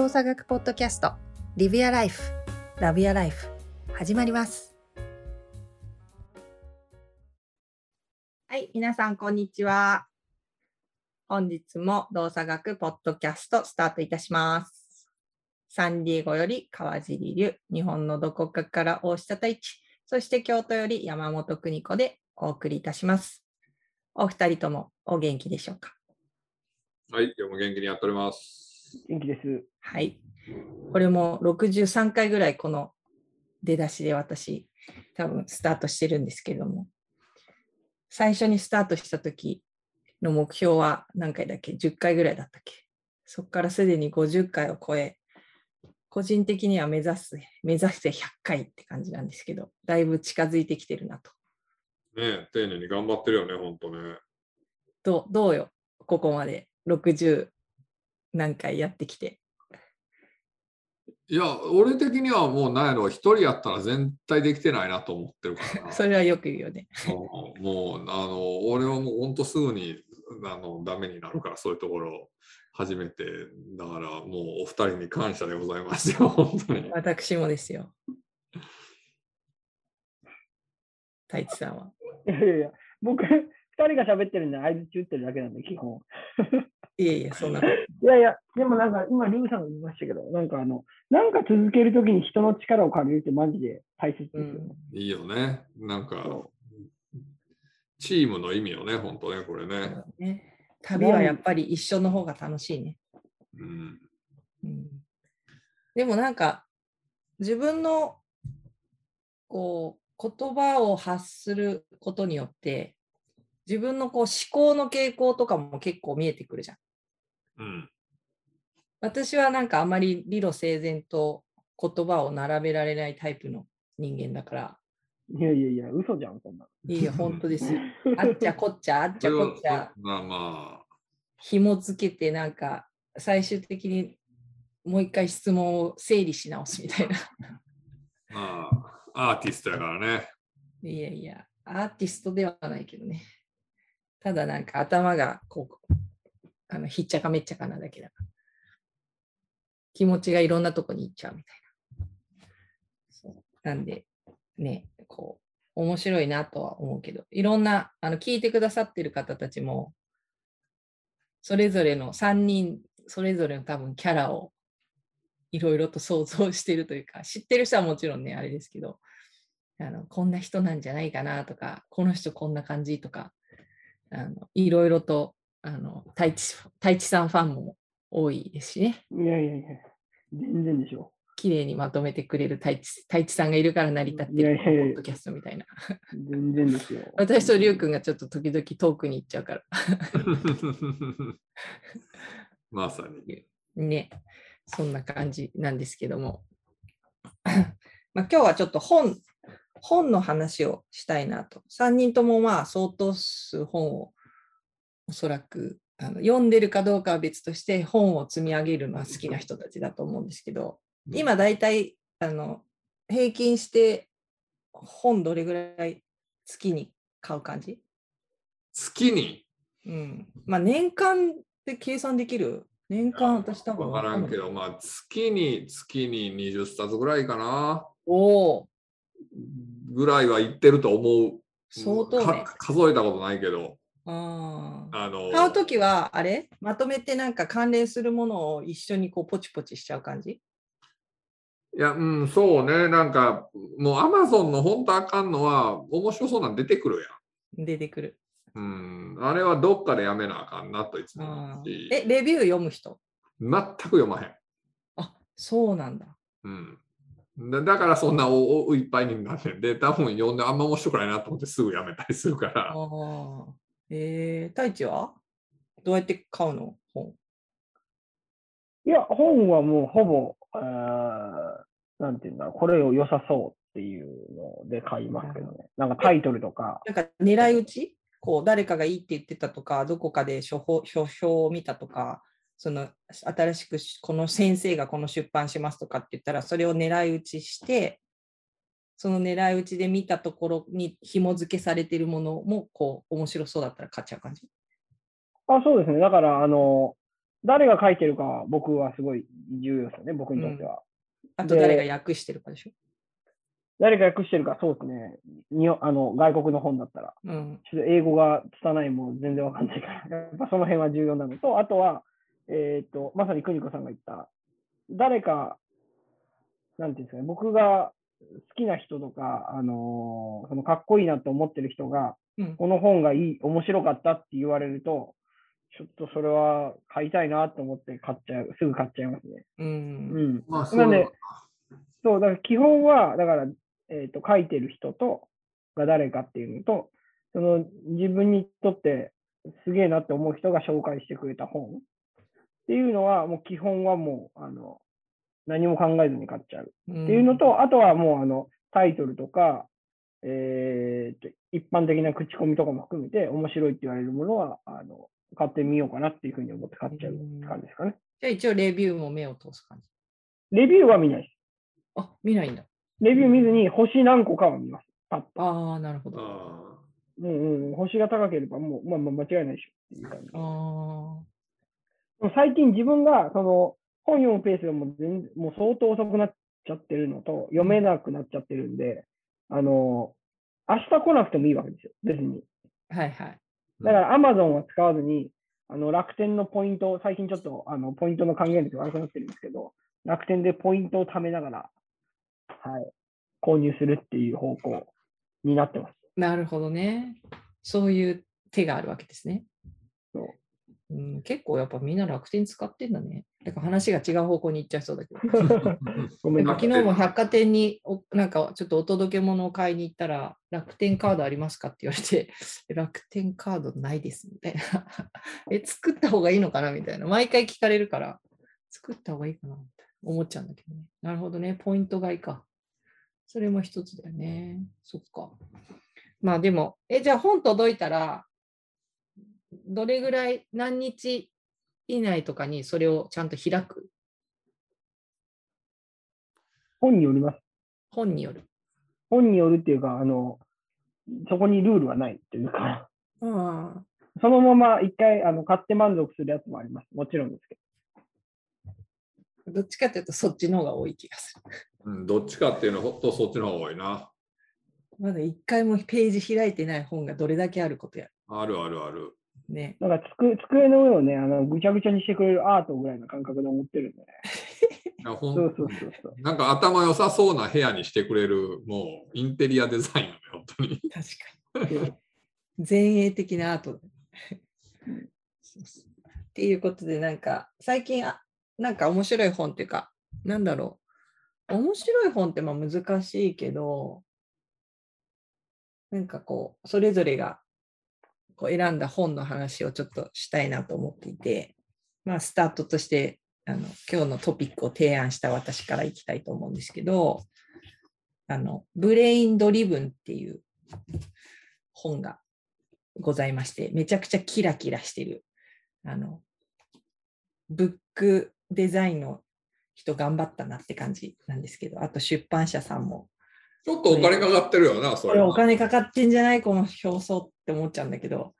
動作学ポッドキャストリビアライフラビアライフ始まります。はい皆さんこんにちは。本日も動作学ポッドキャストスタートいたします。サンディエゴより川尻流日本のどこかから大下太一そして京都より山本邦子でお送りいたします。お二人ともお元気でしょうか？はい、今日も元気にやっております。元気です。はい。これも63回ぐらいこの出だしで私多分スタートしてるんですけども最初にスタートした時の目標は何回だっけ ?10 回ぐらいだったっけ？そこからすでに50回を超え個人的には目指す目指して100回って感じなんですけどだいぶ近づいてきてるなと。ねえ丁寧に頑張ってるよね、ほんとね。どうどうよ？ここまで60何回やってきて。いや、俺的にはもうなんやろ、一人やったら全体できてないなと思ってるからな。それはよく言うよね。うんもう、あの、俺はもうほんとすぐにあのダメになるから、そういうところを始めて、だからもうお二人に感謝でございますよ、本当に。私もですよ。太一さんは。いやいやいや、僕、二人が喋ってるんで、相づち打ってるだけなんで、基本。いえいえ、そんな。いやいや、でもなんか、今、ルーさんが言いましたけど、なんかあの、なんか続けるときに人の力を借りるってマジで大切ですよね。いいよね。なんかそ、チームの意味よね、本当ね、これね。ね、旅はやっぱり一緒の方が楽しいね。うん。うん、でもなんか、自分のこう言葉を発することによって、自分のこう思考の傾向とかも結構見えてくるじゃん。うん。私はなんかあまり理路整然と言葉を並べられないタイプの人間だから、いやいやいや、嘘じゃん、そんな。いいよ、本当ですよ。あっちゃこっちゃ、あっちゃこっちゃ、まあま紐付けて、なんか最終的にもう一回質問を整理し直すみたいな。あ、まあ、アーティストやからね。いやいや、アーティストではないけどね。ただなんか頭がこう、あのひっちゃかめっちゃかなだけだから。気持ちがいろんなとこに行っちゃうみたいな。そうなんで、ね、こう、面白いなとは思うけど、いろんな、あの、聞いてくださってる方たちも、それぞれの3人、それぞれの多分キャラをいろいろと想像してるというか、知ってる人はもちろんね、あれですけど、あのこんな人なんじゃないかなとか、この人こんな感じとか、あのいろいろとあの太一太一さんファンも多いですしね、いやいやいや、全然でしょ。綺麗にまとめてくれる太一太一さんがいるから成り立ってるポッドキャストみたいな。全然ですよ。私とりゅうくんがちょっと時々遠くに行っちゃうから。まさに。ね、そんな感じなんですけども。まあ今日はちょっと本、本の話をしたいなと。3人ともまあ相当数本をおそらくあの読んでるかどうかは別として本を積み上げるのは好きな人たちだと思うんですけど、今だいたいあの平均して本どれぐらい月に買う感じ？月に？うん。まあ年間で計算できる？年間私多分分からんけど、まあ月に月に20冊ぐらいかな。おお、ぐらいは言ってると思う。相当ねか数えたことないけど。ああ。あの買うときは、あれ？まとめてなんか関連するものを一緒にこうポチポチしちゃう感じ？いや、うん、そうね。なんか、もうアマゾンの本当あかんのは、面白そうなん出てくる出てくる。やん。うん。あれはどっかでやめなあかんなといつもあ思うしーえ、レビュー読む人？全く読まへん。あ、そうなんだ。うん。だだからそんなおおいっぱいになってんで、多分読んであんま面白くないなと思ってすぐやめたりするから。ああ。えー、太一は？どうやって買うの？本。いや、本はもうほぼ、あーなんていうんだろう、これを良さそうっていうので買いますけどね。なんかタイトルとか、なんか狙い撃ち？こう誰かがいいって言ってたとか、どこかで書評書評を見たとか、その新しくしこの先生がこの出版しますとかって言ったら、それを狙い撃ちして、その狙い撃ちで見たところに紐付けされているものもこう面白そうだったら買っちゃう感じ？あ、そうですね。だから、あの、誰が書いてるかは僕はすごい重要ですよね、僕にとっては。あと誰が訳してるかでしょ？誰が訳してるか、そうですね。にあの外国の本だったら。うん。ちょっと英語が拙いもん全然わかんないから、やっぱその辺は重要なのと、あとは、えっ、と、まさに邦子さんが言った、誰か、なんていうんですかね、僕が好きな人とか、あのーそのかっこいいなと思ってる人が、うん。この本がいい、面白かったって言われると、ちょっとそれは買いたいなと思って買っちゃう、すぐ買っちゃいますね。う。うんん。まあ、なんでそうそう、だから基本は、だから、えっ、と、書いてる人と、が誰かっていうのと、その自分にとってすげえなって思う人が紹介してくれた本っていうのは、もう基本はもう、あの、何も考えずに買っちゃうっっていうの、と、あとはもう、あの、タイトルとか、えーと、一般的な口コミとかも含めて、面白いって言われるものは、あの、買ってみようかなっていうふうに思って買っちゃうって感じですかね。じゃあ一応レビューも目を通す感じ。レビューは見ないです。あ、見ないんだ。レビュー見ずに星何個かは見ます。パッと。ああ、なるほど。ああうんうん、星が高ければもう、まあ、まあ間違いないでしょっていう感じ。あでも最近自分がその本読むペースがもう全もう相当遅くなっちゃってるのと、読めなくなっちゃってるんで、あの、明日来なくてもいいわけですよ、別に。ー。はいはい。だから Amazon は使わずに、あの楽天のポイントを、最近ちょっとあのポイントの還元率が悪くなってるんですけど、楽天でポイントを貯めながら、はい、購入するっていう方向になってます。なるほどね。そういう手があるわけですね。そううん、結構やっぱみんな楽天使ってんだね。だから話が違う方向に行っちゃいそうだけど。昨日も百貨店におなんかちょっとお届け物を買いに行ったら、楽天カードありますかって言われて、楽天カードないですみたいな。え、作った方がいいのかなみたいな。毎回聞かれるから、作った方がいいかなって思っちゃうんだけどね。なるほどね。ポイント買いか。それも一つだよね。そっか。まあでも、え、じゃあ本届いたら、どれぐらい、何日以内とかにそれをちゃんと開く？本によります。本による。本によるっていうか、あの、そこにルールはないっていうか、ああ。そのまま一回あの買って満足するやつもあります。もちろんですけどっちかというとそっちの方が多い気がする。うん、どっちかっていうのはほんとそっちの方が多いな。まだ一回もページ開いてない本がどれだけあることや。あるあるある。ね。ど。なんかつく机の上をね、あのぐちゃぐちゃにしてくれるアートぐらいの感覚で思ってるんでね。そうそうそうそう。なんか頭良さそうな部屋にしてくれる、もうインテリアデザインよね、本当に。確かに。前衛的なアートだねそうそうっていうことで、なんか最近あ、なんか面白い本っていうか、なんだろう。面白い本ってまあ難しいけど、なんかこう、それぞれがこう選んだ本の話をちょっとしたいなと思っていて、まあ、スタートとしてあの今日のトピックを提案した私からいきたいと思うんですけど、あのブレインドリブンっていう本がございまして、めちゃくちゃキラキラしてる、あの、ブックデザインの人頑張ったなって感じなんですけど、あと出版社さんも、ちょっとお金かかってるよな、それは。これお金かかってんじゃないこの表層って思っちゃうんだけど、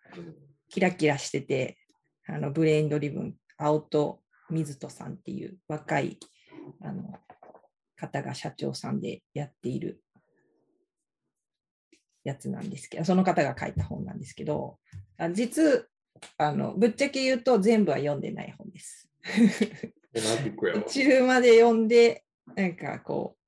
キラキラしてて、あのブレインドリブン、青砥瑞人さんっていう若いあの方が社長さんでやっているやつなんですけど、その方が書いた本なんですけど、あ実あの、ぶっちゃけ言うと全部は読んでない本です。同じくやわ。一部まで読んで、なんかこう、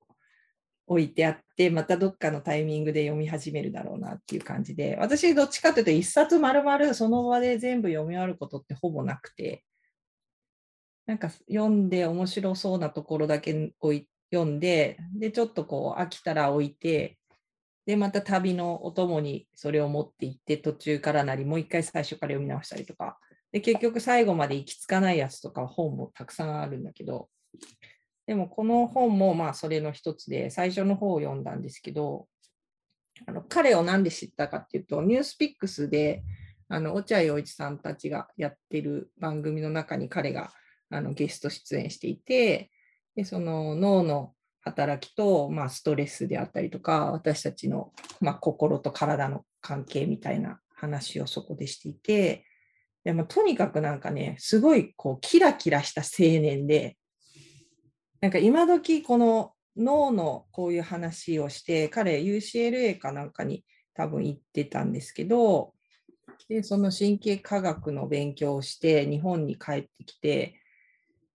置いてあって、またどっかのタイミングで読み始めるだろうなっていう感じで、私どっちかというと一冊丸々その場で全部読み終わることってほぼなくて、なんか読んで面白そうなところだけ置い読んで、で、ちょっとこう飽きたら置いて、で、また旅のお供にそれを持って行って、途中からなり、もう一回最初から読み直したりとか、で、結局最後まで行き着かないやつとか本もたくさんあるんだけど、でもこの本もまあそれの一つで、最初の方を読んだんですけど、あの彼を何で知ったかっていうと、ニュースピックスで、あの落合陽一さんたちがやってる番組の中に彼があのゲスト出演していて、でその脳の働きと、まあ、ストレスであったりとか、私たちの、まあ、心と体の関係みたいな話をそこでしていて、でもとにかくなんかね、すごいこうキラキラした青年で、なんか今時この脳のこういう話をして、彼 UCLA かなんかに多分行ってたんですけど、で、その神経科学の勉強をして日本に帰ってきて、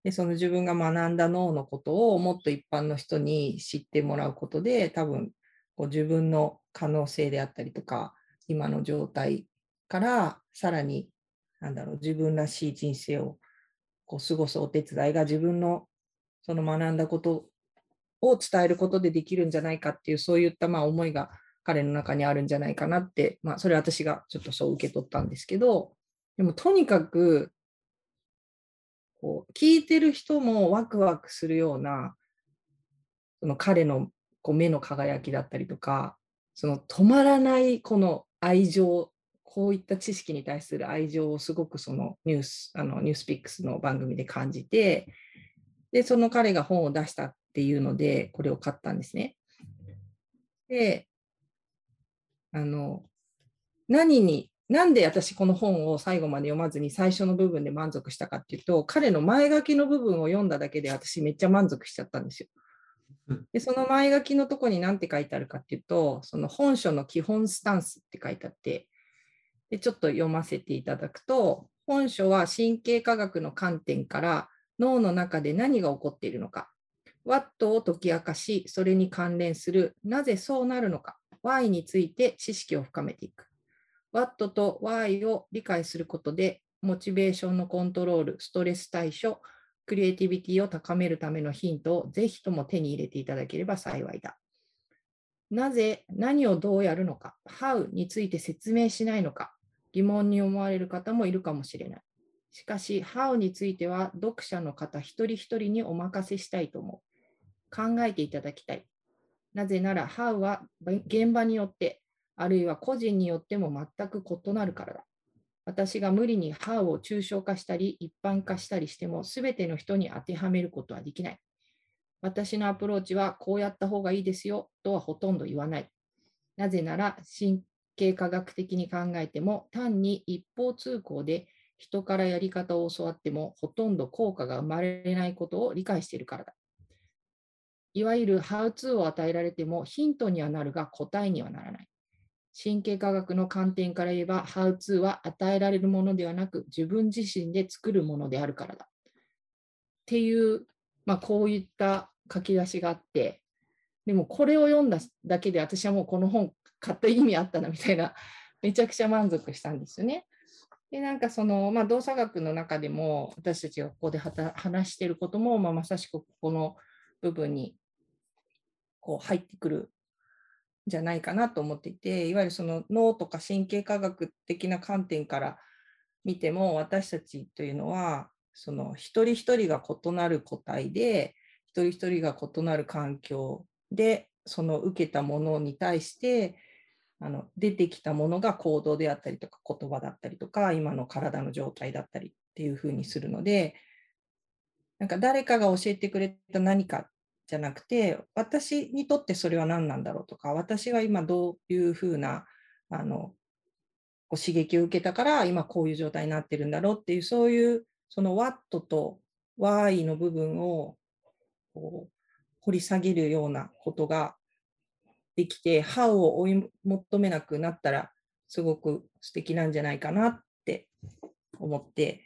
で、その自分が学んだ脳のことをもっと一般の人に知ってもらうことで、多分こう自分の可能性であったりとか、今の状態からさらになんだろう、自分らしい人生をこう過ごすお手伝いが自分のその学んだことを伝えることでできるんじゃないかっていう、そういったまあ思いが彼の中にあるんじゃないかなって、まあ、それ私がちょっとそう受け取ったんですけど、でもとにかく、こう聞いてる人もワクワクするような、その彼のこう目の輝きだったりとか、その止まらないこの愛情こういった知識に対する愛情をすごくそのニュース、あのニュースピックスの番組で感じて、で、その彼が本を出したっていうので、これを買ったんですね。で、あの、何に、なんで私この本を最後まで読まずに最初の部分で満足したかっていうと、彼の前書きの部分を読んだだけで私めっちゃ満足しちゃったんですよ。で、その前書きのとこに何て書いてあるかっていうと、その本書の基本スタンスって書いてあって、でちょっと読ませていただくと、本書は神経科学の観点から脳の中で何が起こっているのか、ワットを解き明かし、それに関連するなぜそうなるのか、Why について知識を深めていく。ワットと Why を理解することで、モチベーションのコントロール、ストレス対処、クリエイティビティを高めるためのヒントをぜひとも手に入れていただければ幸いだ。なぜ、何をどうやるのか、How について説明しないのか、疑問に思われる方もいるかもしれない。しかし、How については読者の方一人一人にお任せしたいと思う。考えていただきたい。なぜなら、How は現場によって、あるいは個人によっても全く異なるからだ。私が無理に How を抽象化したり一般化したりしても、すべての人に当てはめることはできない。私のアプローチはこうやった方がいいですよとはほとんど言わない。なぜなら神、経科学的に考えても単に一方通行で人からやり方を教わってもほとんど効果が生まれないことを理解しているからだ。いわゆるハウツーを与えられてもヒントにはなるが答えにはならない。神経科学の観点から言えば、ハウツーは与えられるものではなく、自分自身で作るものであるからだ。っていう、まあ、こういった書き出しがあって、でもこれを読んだだけで私はもうこの本買った意味あったなみたいな、めちゃくちゃ満足したんですよね。で、なんかその、まあ、動作学の中でも、私たちがここで話していることも、まあ、まさしくここの部分にこう入ってくるんじゃないかなと思っていて、いわゆるその脳とか神経科学的な観点から見ても、私たちというのは、その一人一人が異なる個体で、一人一人が異なる環境で、その受けたものに対して、あの出てきたものが行動であったりとか言葉だったりとか今の体の状態だったりっていうふうにするのでなんか誰かが教えてくれた何かじゃなくて私にとってそれは何なんだろうとか私が今どういうふうなあの刺激を受けたから今こういう状態になってるんだろうっていうそういうその What と Why の部分をこう掘り下げるようなことができて、歯を追い求めなくなったら、すごく素敵なんじゃないかなって思って、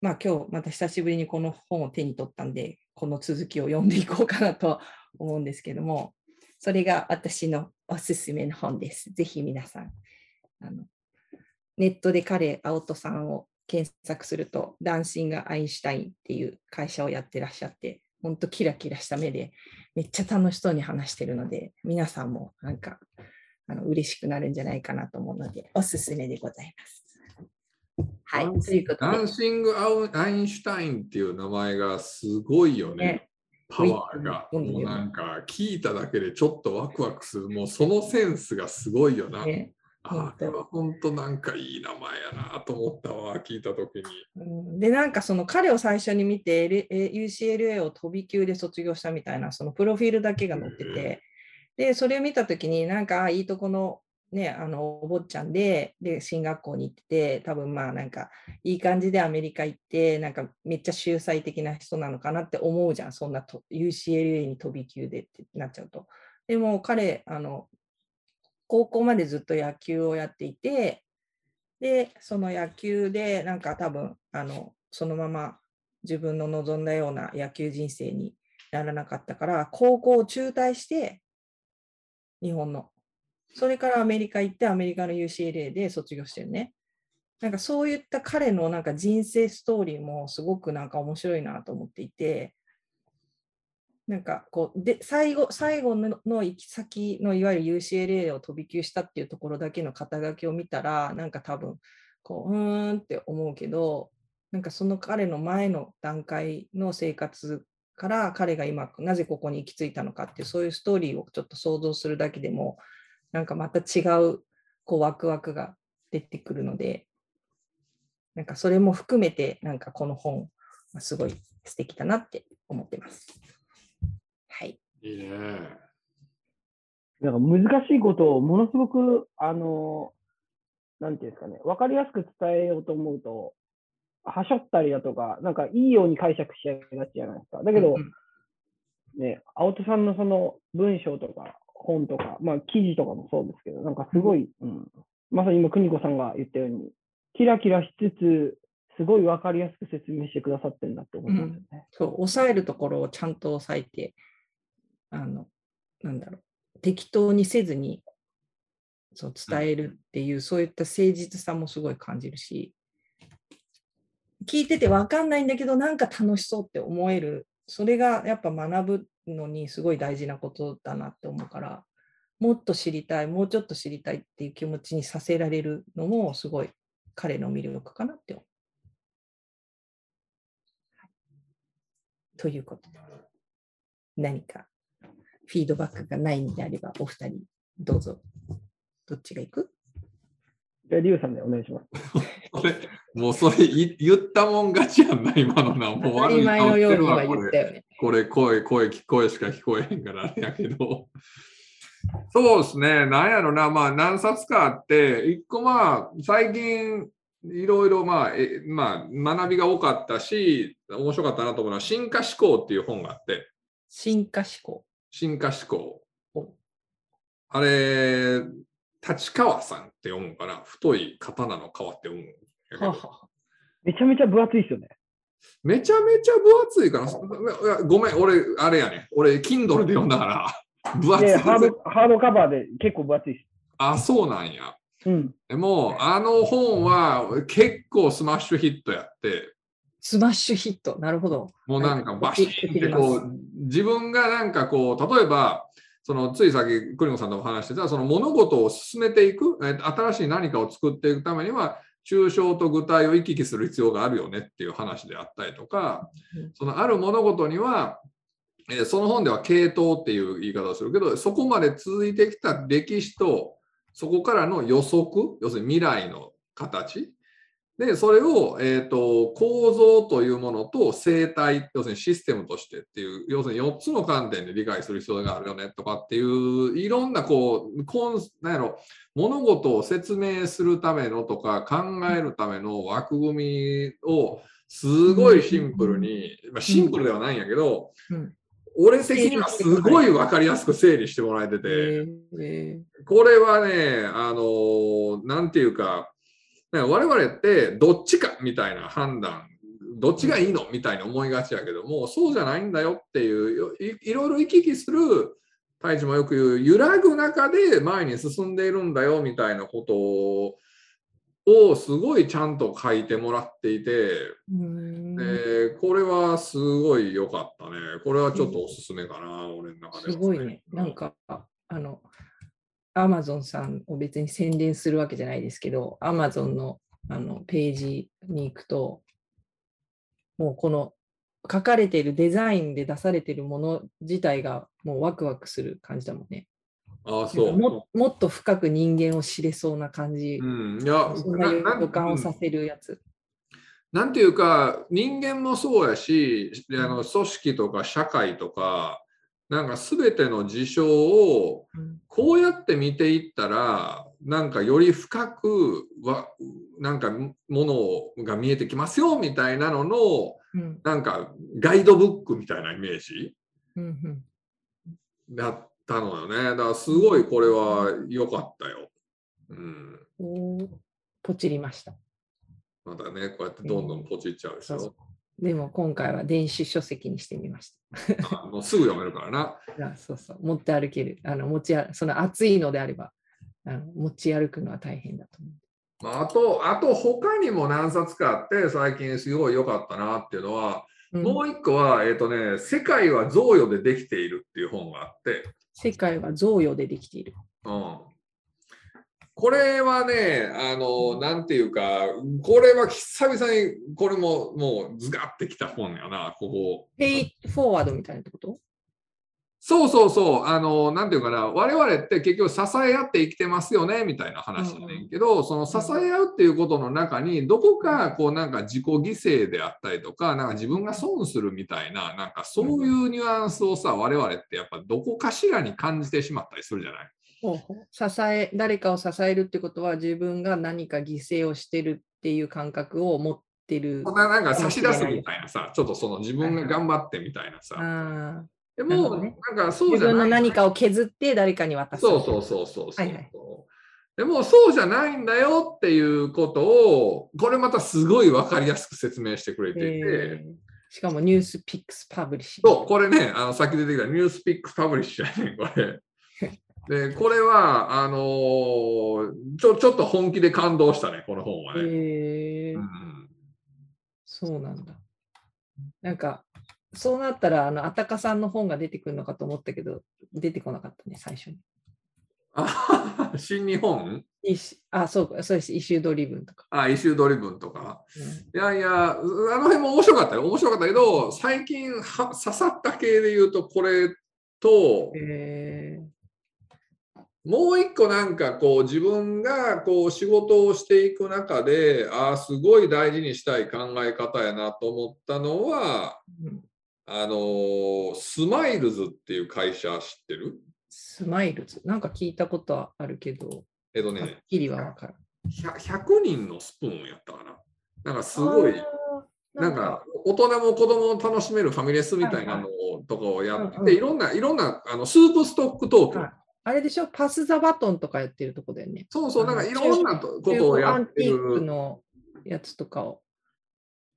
まあ今日また久しぶりにこの本を手に取ったんで、この続きを読んでいこうかなと思うんですけども、それが私のおすすめの本です。ぜひ皆さん、あのネットで彼、青砥さんを検索すると、ダンシング・アインシュタインっていう会社をやってらっしゃって、本当キラキラした目でめっちゃ楽しそうに話してるので、皆さんもなんかあの嬉しくなるんじゃないかなと思うので、おすすめでございます。はい、ということで。ダンシング・アインシュタインっていう名前がすごいよね。ねパワーが、もうなんか聞いただけでちょっとワクワクする、もうそのセンスがすごいよな。ね、あれは本当なんかいい名前やなと思ったわ、聞いたときに。うん、で、なんかその彼を最初に見て、UCLA を飛び級で卒業したみたいな、そのプロフィールだけが載ってて、で、それを見たときに、なんかいいとこのね、あのお坊ちゃんでで進学校に行ってて多分まあなんかいい感じでアメリカ行ってなんかめっちゃ秀才的な人なのかなって思うじゃんそんなと UCLA に飛び級でってなっちゃうと。でも彼あの高校までずっと野球をやっていてでその野球でなんか多分あのそのまま自分の望んだような野球人生にならなかったから高校を中退して日本のそれからアメリカ行って、アメリカの UCLA で卒業してるね。なんかそういった彼のなんか人生ストーリーもすごくなんか面白いなと思っていて、なんかこう、で、最後、最後の行き先のいわゆる UCLA を飛び級したっていうところだけの肩書きを見たら、なんか多分、こう、うーんって思うけど、なんかその彼の前の段階の生活から彼が今なぜここに行き着いたのかっていうそういうストーリーをちょっと想像するだけでもなんかまた違うこうワクワクが出てくるので、なんかそれも含めて、なんかこの本、すごい素敵だなって思ってます。はい。いいね。なんか難しいことをものすごく、あの、なんていうんですかね、わかりやすく伝えようと思うと、はしょったりだとか、なんかいいように解釈しちゃいがちじゃないですか。だけど、ね、青戸さんのその文章とか本とか、まあ記事とかもそうですけど、なんかすごい、うん、まさに今、邦子さんが言ったように、キラキラしつつ、すごい分かりやすく説明してくださってるんだって思いますよね、うん。そう、抑えるところをちゃんと抑えて、あの、なんだろう、適当にせずにそう伝えるっていう、そういった誠実さもすごい感じるし、聞いてて分かんないんだけど、なんか楽しそうって思える、それがやっぱ学ぶのにすごい大事なことだなって思うから、もっと知りたい、もうちょっと知りたいっていう気持ちにさせられるのもすごい彼の魅力かなって思う。ということで、何かフィードバックがないんであれば、お二人どうぞ。どっちがいく？じゃあ、リュウさんでお願いします。もうそれ言ったもん勝ちやんな、今のな。もう当たり前のように今言ったよね。これ、声、声、声しか聞こえへんからあれやけど。そうですね、なんやろな、まあ何冊かあって、一個まあ、最近、いろいろまあ、えまあ、学びが多かったし、面白かったなと思うのは、進化思考っていう本があって。進化思考進化思考。あれ、立川さんって読むから、太い刀の皮って読むははめちゃめちゃ分厚いですよね。めちゃめちゃ分厚いから、ごめん、俺、あれやね。俺、Kindle で読んだから、分厚いハード。ハードカバーで結構分厚いです。あ、そうなんや。うん、でも、あの本は結構スマッシュヒットやって。スマッシュヒット、なるほど。もうなんかバシッてこう、自分がなんかこう、例えば、そのつい先、栗野さんとお話してた、その物事を進めていく、新しい何かを作っていくためには、抽象と具体を行き来する必要があるよねっていう話であったりとか、そのある物事には、その本では系統っていう言い方をするけど、そこまで続いてきた歴史と、そこからの予測、要するに未来の形、で、それを、えーと、構造というものと生態、要するにシステムとしてっていう、要するに4つの観点で理解する必要があるよねとかっていう、いろんなこう、こんなんやろ、物事を説明するためのとか考えるための枠組みをすごいシンプルに、まあ、シンプルではないんやけど、俺的にはすごい分かりやすく整理してもらえてて、これはね、あの、なんていうか、我々ってどっちかみたいな判断、どっちがいいのみたいに思いがちやけども、そうじゃないんだよっていうい、いろいろ行き来する、太一もよく言う、揺らぐ中で前に進んでいるんだよみたいなことを、をすごいちゃんと書いてもらっていて、でこれはすごい良かったね。これはちょっとおすすめかな、俺の中で、ね、すごいね。なんか、あの、アマゾンさんを別に宣伝するわけじゃないですけど、アマゾンのあのページに行くと、もうこの書かれているデザインで出されているもの自体がもうワクワクする感じだもんね。ああそうももっと深く人間を知れそうな感じ、うん、いやそんな予感をさせるやつ。なんていうか人間もそうやしあの組織とか社会とかなんか全ての事象をこうやって見ていったらなんかより深くわなんかものが見えてきますよみたいなのの、うん、なんかガイドブックみたいなイメージ、うん、だったのよね。だからすごいこれは良かったよ。うん、おポチりました。まだねこうやってどんどんポチっちゃうでしょ。えーでも今回は電子書籍にしてみました。もうすぐ読めるからな。あそうそう、持って歩ける。あの持ちその暑いのであればあの、持ち歩くのは大変だと思う。あと、あと他にも何冊かあって、最近すごい良かったなっていうのは、うん、もう一個は、えっ、ー、とね、世界は贈与でできているっていう本があって。世界は贈与でできている。うん。これはね、あの、なんていうか、これは久々に、これももうズガってきた本やな、ここ。ペイフォワードみたいなこと？そうそうそう、あの、なんていうかな、我々って結局支え合って生きてますよね、みたいな話だねんけど、うんうん、その支え合うっていうことの中に、どこかこうなんか自己犠牲であったりとか、なんか自分が損するみたいな、なんかそういうニュアンスをさ、我々ってやっぱどこかしらに感じてしまったりするじゃない？支え誰かを支えるってことは自分が何か犠牲をしてるっていう感覚を持ってる。なんか差し出すみたいなさ、ちょっとその自分が頑張ってみたいなさ。なでも、ね、なんかそうじゃない。自分の何かを削って誰かに渡す。そうそうそうそうはいはい、でもそうじゃないんだよっていうことを、これまたすごい分かりやすく説明してくれていて。しかもニュースピックスパブリッシュ。そう、これね、あのさっき出てきたニュースピックスパブリッシュやねこれ。で、これは、あのー、ちょ、ちょっと本気で感動したね、この本はね。へうん、そうなんだ。なんか、そうなったら、あの、安宅さんの本が出てくるのかと思ったけど、出てこなかったね、最初に。あシン・ニホン？あ、そうか、そうです。イシュードリブンとか。あ、イシュードリブンとか。うん、いやいや、あの辺も面白かったよ。面白かったけど、最近は刺さった系で言うと、これと、えーもう一個なんかこう自分がこう仕事をしていく中でああすごい大事にしたい考え方やなと思ったのは、うん、あのスマイルズっていう会社知ってる？スマイルズ？なんか聞いたことはあるけどえっとねはっきりは分からん。100, 100本のスプーンやったかな。なんかすごいなんか。大人も子供も楽しめるファミレスみたいなのとかをやって、いろんないろんなあの Soup Stock Tokyo、はいあれでしょ？ PASS THE BATON とかやってるとこだよね。そうそう、なんかいろんなことをやってる。アンティークのやつとかを。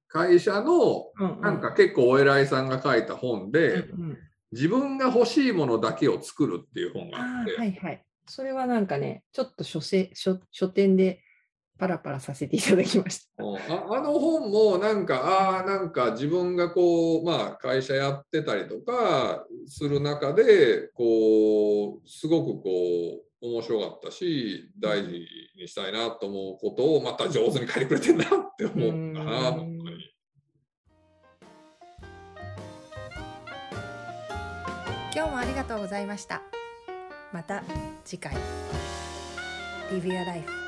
会社の、なんか結構お偉いさんが書いた本で、うんうん、自分が欲しいものだけを作るっていう本があって。はいはい。それはなんかね、ちょっと書書書店でパラパラさせていただきました。ああの本もなんか、ああ、なんか自分がこう、まあ会社やってたりとかする中で、こう、すごくこう、面白かったし、大事にしたいなと思うことをまた上手に書いてくれてんなって思ったな、本当に。今日もありがとうございました。また次回。Live Your Life